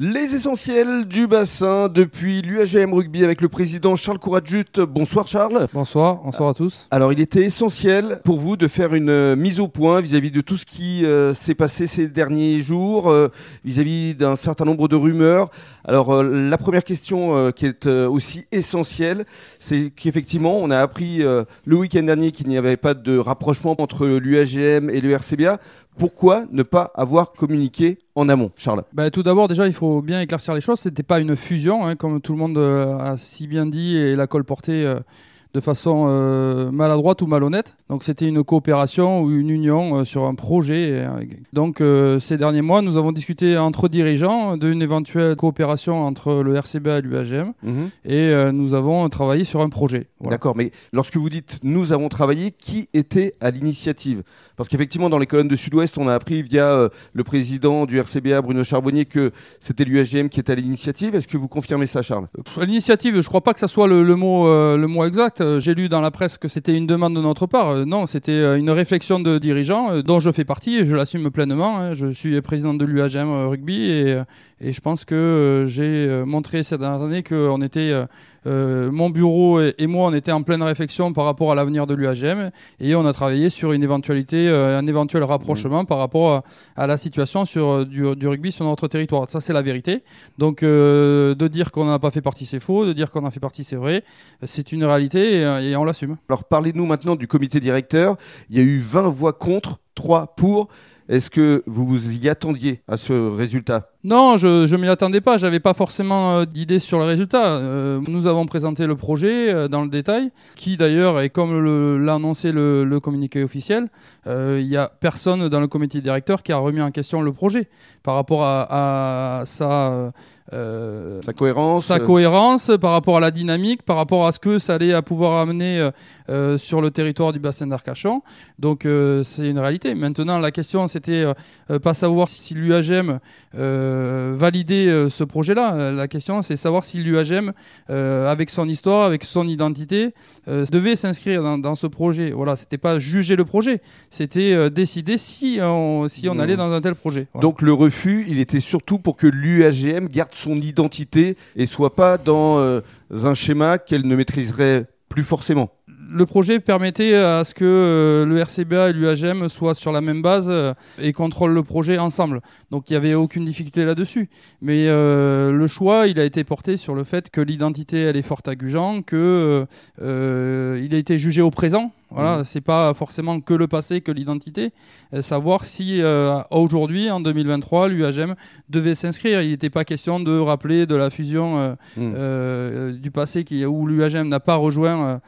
Les essentiels du bassin depuis l'UAGM Rugby avec le président Charles Couradjut. Bonsoir Charles. Bonsoir, bonsoir à tous. Alors il était essentiel pour vous de faire une euh, mise au point vis-à-vis de tout ce qui euh, s'est passé ces derniers jours, euh, vis-à-vis d'un certain nombre de rumeurs. Alors la première question qui est aussi essentielle, c'est qu'effectivement on a appris le week-end dernier qu'il n'y avait pas de rapprochement entre l'UAGM et le RCBA. Pourquoi ne pas avoir communiqué en amont, Charles bah, Tout d'abord, déjà, il faut bien éclaircir les choses. Ce n'était pas une fusion, hein, comme tout le monde euh, a si bien dit et l'a colporté euh, de façon euh, maladroite ou malhonnête. Donc c'était une coopération ou une union sur un projet. Donc ces derniers mois, nous avons discuté entre dirigeants d'une éventuelle coopération entre le RCBA et l'UAGM mhm. et nous avons travaillé sur un projet. D'accord, mais lorsque vous dites nous avons travaillé, qui était à l'initiative? Parce qu'effectivement, dans les colonnes de Sud-Ouest, on a appris via le président du RCBA, Bruno Charbonnier, que c'était l'UAGM qui était à l'initiative. Est-ce que vous confirmez ça, Charles? L'initiative, je crois pas que ce soit le, le mot, exact. Euh, j'ai lu dans la presse que c'était une demande de notre part. Euh, non, c'était euh, une réflexion de dirigeants dont je fais partie et je l'assume pleinement. Hein. Je suis président de l'UAGM rugby et, je pense que j'ai montré ces dernières années qu'on était euh, mon bureau et, moi, on était en pleine réflexion par rapport à l'avenir de l'UAGM et on a travaillé sur une éventualité, euh, un éventuel rapprochement mmh. par rapport à, la situation sur, euh, du, rugby sur notre territoire. Ça, c'est la vérité. Donc, de dire qu'on n'a pas fait partie, c'est faux. De dire qu'on a fait partie, c'est vrai. C'est une réalité et, et on l'assume. Alors, parlez-nous maintenant du comité directeur. Il y a eu 20 voix contre, 3 pour. Est-ce que vous vous y attendiez à ce résultat? Non, je ne m'y attendais pas. J'avais pas forcément euh, d'idée sur le résultat. Euh, nous avons présenté le projet euh, dans le détail, qui d'ailleurs, et comme l'a annoncé le, communiqué officiel, il n'y a personne dans le comité directeur qui a remis en question le projet par rapport à, à sa sa cohérence Sa cohérence par rapport à la dynamique, par rapport à ce que ça allait à pouvoir amener sur le territoire du bassin d'Arcachon. Donc c'est une réalité. Maintenant, la question, c'était pas savoir si l'UAGM validait ce projet-là. La question, c'est savoir si l'UAGM, avec son histoire, avec son identité, devait s'inscrire dans, ce projet. Voilà, c'était pas juger le projet, c'était décider si on, si on allait dans un tel projet. Donc le refus, il était surtout pour que l'UAGM garde son identité et soit pas dans euh, un schéma qu'elle ne maîtriserait plus forcément le projet permettait à ce que euh, le RCBA et l'UAGM soient sur la même base euh, et contrôlent le projet ensemble. Donc il n'y avait aucune difficulté là-dessus. Mais le choix, il a été porté sur le fait que l'identité, elle est forte à Gujan, qu'il il a été jugé au présent voilà, mmh. c'est pas forcément que le passé, que l'identité. Euh, savoir si euh, aujourd'hui, en 2023, l'UAGM devait s'inscrire. Il n'était pas question de rappeler de la fusion euh, mmh. du passé qui, où l'UAGM n'a pas rejoint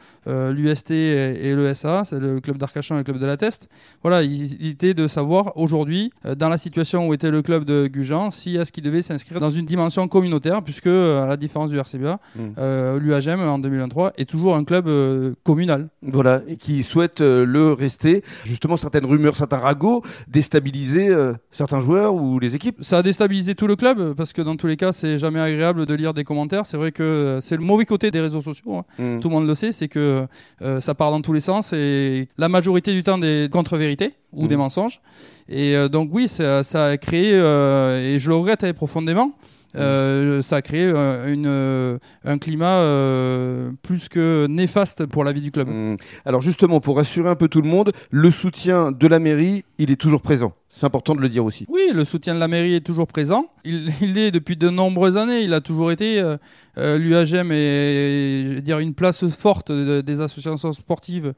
l'UST et, le SA, c'est le club d'Arcachon et le club de la Teste. Voilà, il, était de savoir aujourd'hui, dans la situation où était le club de Gujan, si est-ce qu'il devait s'inscrire dans une dimension communautaire, puisque à la différence du RCBA, mmh. l'UAGM en 2023 est toujours un club communal. Voilà, et qui souhaitent euh, le rester. Justement, certaines rumeurs, certains ragots, déstabiliser euh, certains joueurs ou les équipes. Ça a déstabilisé tout le club parce que dans tous les cas, c'est jamais agréable de lire des commentaires. C'est vrai que euh, c'est le mauvais côté des réseaux sociaux. Hein. Mm. Tout le monde le sait, c'est que ça part dans tous les sens et la majorité du temps des contre-vérités ou mm. des mensonges. Et donc oui, ça, a créé, et je le regrette hein, profondément, euh, ça a créé euh, une, euh, un climat plus que néfaste pour la vie du club. Mmh. Alors justement, pour rassurer un peu tout le monde, le soutien de la mairie, il est toujours présent. C'est important de le dire aussi. Oui, le soutien de la mairie est toujours présent. Il, il est depuis de nombreuses années. Il a toujours été. L'UAGM est dire, une place forte des associations sportives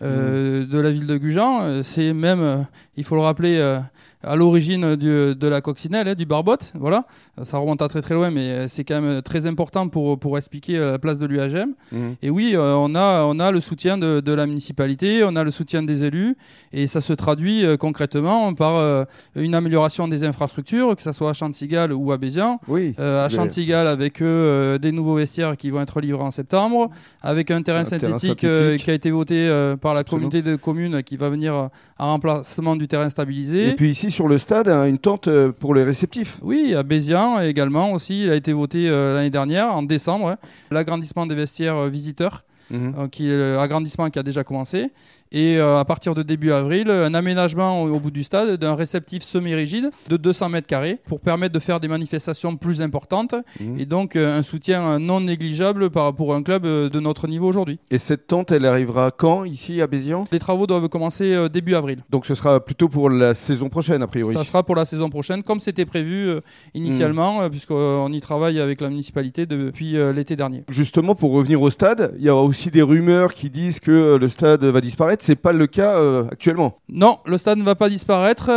mmh. de la ville de Gujan. C'est même, il faut le rappeler, à l'origine de la coccinelle, hein, du barbotte. Voilà, ça remonte à très très loin, mais euh, c'est quand même très important pour, pour expliquer euh, la place de l'UAGM. Mhm. Et oui, euh, on, a, on a le soutien de, de, la municipalité, on a le soutien des élus, et ça se traduit concrètement par une amélioration des infrastructures, que ce soit à Chantigal ou à Bézian. Oui, à Chantigal, avec des nouveaux vestiaires qui vont être livrés en septembre, avec un terrain, synthétique, qui a été voté par la communauté de communes qui va venir en remplacement du terrain stabilisé. Et puis ici, sur le stade hein, une tente euh, pour les réceptifs. Oui, à Bézian également aussi. Il a été voté euh, l'année dernière, en décembre. L'agrandissement des vestiaires euh, visiteurs. Mhm. qui est l'agrandissement qui a déjà commencé. Et à partir de début avril, un aménagement au, bout du stade d'un réceptif semi-rigide de 200 mètres carrés pour permettre de faire des manifestations plus importantes mmh. et donc un soutien non négligeable par, pour un club de notre niveau aujourd'hui. Et cette tente, elle arrivera quand ici à Bézians Les travaux doivent commencer début avril. Donc ce sera plutôt pour la saison prochaine a priori Ça sera pour la saison prochaine comme c'était prévu initialement mmh. puisqu'on y travaille avec la municipalité depuis l'été dernier. Justement, pour revenir au stade, il y a aussi des rumeurs qui disent que le stade va disparaître. C'est pas le cas actuellement. Non, le stade ne va pas disparaître.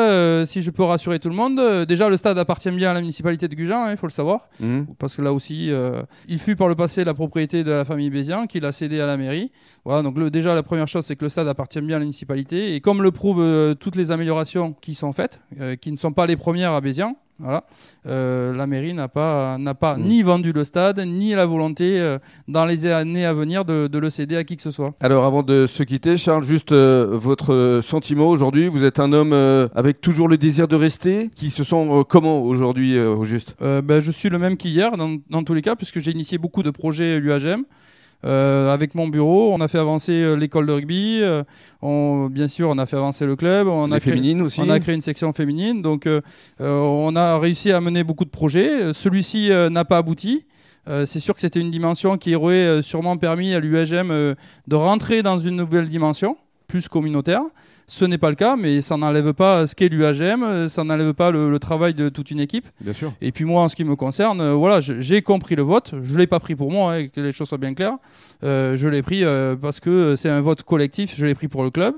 si je peux rassurer tout le monde, déjà le stade appartient bien à la municipalité de Gujan, hein, il faut le savoir, mmh. parce que là aussi, il fut par le passé la propriété de la famille Bézian qui l'a cédé à la mairie. Voilà, donc le, déjà la première chose, c'est que le stade appartient bien à la municipalité et comme le prouvent toutes les améliorations qui sont faites, qui ne sont pas les premières à Bézian, voilà. Euh, la mairie n'a pas, n'a pas ni vendu le stade, ni la volonté euh, dans les années à venir de, le céder à qui que ce soit. Alors avant de se quitter, Charles, juste euh, votre sentiment aujourd'hui. Vous êtes un homme avec toujours le désir de rester. Qui se sent comment aujourd'hui au juste? Ben, Je suis le même qu'hier dans, dans, tous les cas, puisque j'ai initié beaucoup de projets l'UAGM. Euh, avec mon bureau, on a fait avancer euh, l'école de rugby. Euh, on, bien sûr, on a fait avancer le club. On a créé, aussi. On a créé une section féminine. Donc, on a réussi à mener beaucoup de projets. Celui-ci n'a pas abouti. c'est sûr que c'était une dimension qui aurait sûrement permis à l'UAGM de rentrer dans une nouvelle dimension, plus communautaire. Ce n'est pas le cas, mais ça n'enlève pas ce qu'est l'UAGM, ça n'enlève pas le, travail de toute une équipe. Bien sûr. Et puis moi, en ce qui me concerne, euh, voilà, j'ai compris le vote. Je ne l'ai pas pris pour moi, hein, que les choses soient bien claires. Euh, je l'ai pris euh, parce que c'est un vote collectif, je l'ai pris pour le club.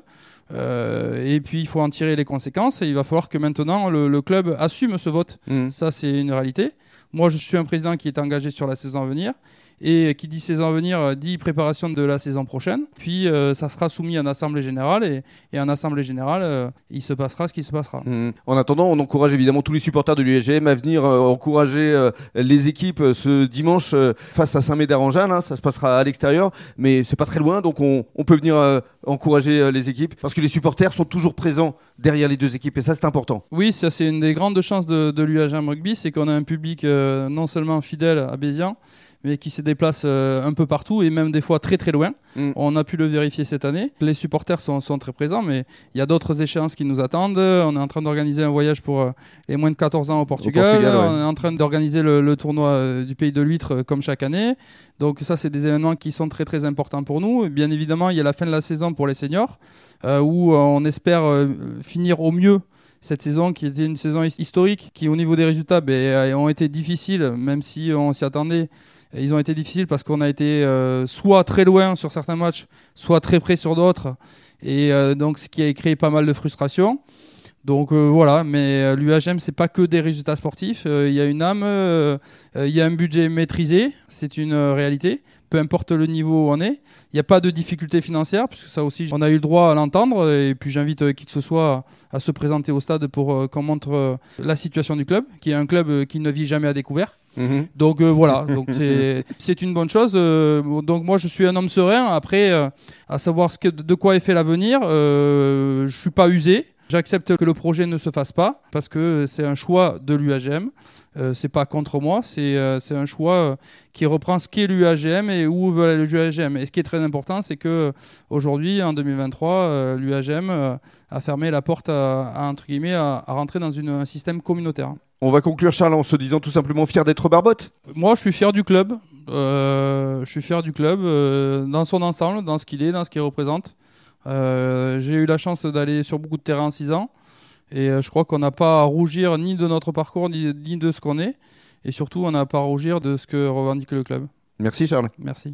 et puis il faut en tirer les conséquences et il va falloir que maintenant le, club assume ce vote. Mmh. Ça, c'est une réalité. Moi, je suis un président qui est engagé sur la saison à venir et qui dit saison à venir euh, dit préparation de la saison prochaine. Puis euh, ça sera soumis en assemblée générale et, et en assemblée générale, euh, il se passera ce qui se passera. Mmh. En attendant, on encourage évidemment tous les supporters de l'USGM à venir encourager les équipes ce dimanche face à Saint-Médard-en-Jalles. Hein. ça se passera à l'extérieur, mais c'est pas très loin, donc on, on peut venir encourager les équipes parce que les supporters sont toujours présents derrière les deux équipes et ça c'est important. Oui, ça c'est une des grandes chances de, de l'UAGM Rugby, c'est qu'on a un public non seulement fidèle à Bézians, mais qui se déplacent euh, un peu partout et même des fois très très loin. Mm. On a pu le vérifier cette année. Les supporters sont, sont très présents, mais il y a d'autres échéances qui nous attendent. On est en train d'organiser un voyage pour euh, les moins de 14 ans au Portugal. On est en train d'organiser le, tournoi euh, du pays de l'huître comme chaque année. Donc ça, c'est des événements qui sont très très importants pour nous. bien évidemment, il y a la fin de la saison pour les seniors, où on espère finir au mieux cette saison qui était une saison historique, qui au niveau des résultats ben, ont été difficiles, même si on s'y attendait. Ils ont été difficiles parce qu'on a été euh, soit très loin sur certains matchs, soit très près sur d'autres. Et euh, donc, ce qui a créé pas mal de frustration. Donc euh, voilà, mais l'UAGM, c'est pas que des résultats sportifs. Il y a une âme, il y a un budget maîtrisé, c'est une réalité peu importe le niveau où on est. Il n'y a pas de difficulté financière, puisque ça aussi, on a eu le droit à l'entendre. Et puis j'invite qui que ce soit à se présenter au stade pour qu'on montre la situation du club, qui est un club qui ne vit jamais à découvert. Mhm. Donc euh, voilà, donc c'est une bonne chose. Euh, donc moi je suis un homme serein. Après, euh, à savoir ce que, de quoi est fait l'avenir, je suis pas usé. J'accepte que le projet ne se fasse pas parce que c'est un choix de l'UAGM. Euh, c'est pas contre moi, c'est un choix qui reprend ce qu'est l'UAGM et où veut aller l'UAGM. Et ce qui est très important, c'est que aujourd'hui, en 2023, l'UAGM a fermé la porte à, entre guillemets à, rentrer dans une, un système communautaire. On va conclure, Charles, en se disant tout simplement fier d'être Barbotte. Moi, je suis fier du club. Euh, je suis fier du club euh, dans son ensemble, dans ce qu'il est, dans ce qu'il représente. Euh, j'ai eu la chance d'aller sur beaucoup de terrains en 6 ans. Et je crois qu'on n'a pas à rougir ni de notre parcours, ni, ni de ce qu'on est. Et surtout, on n'a pas à rougir de ce que revendique le club. Merci, Charles. Merci.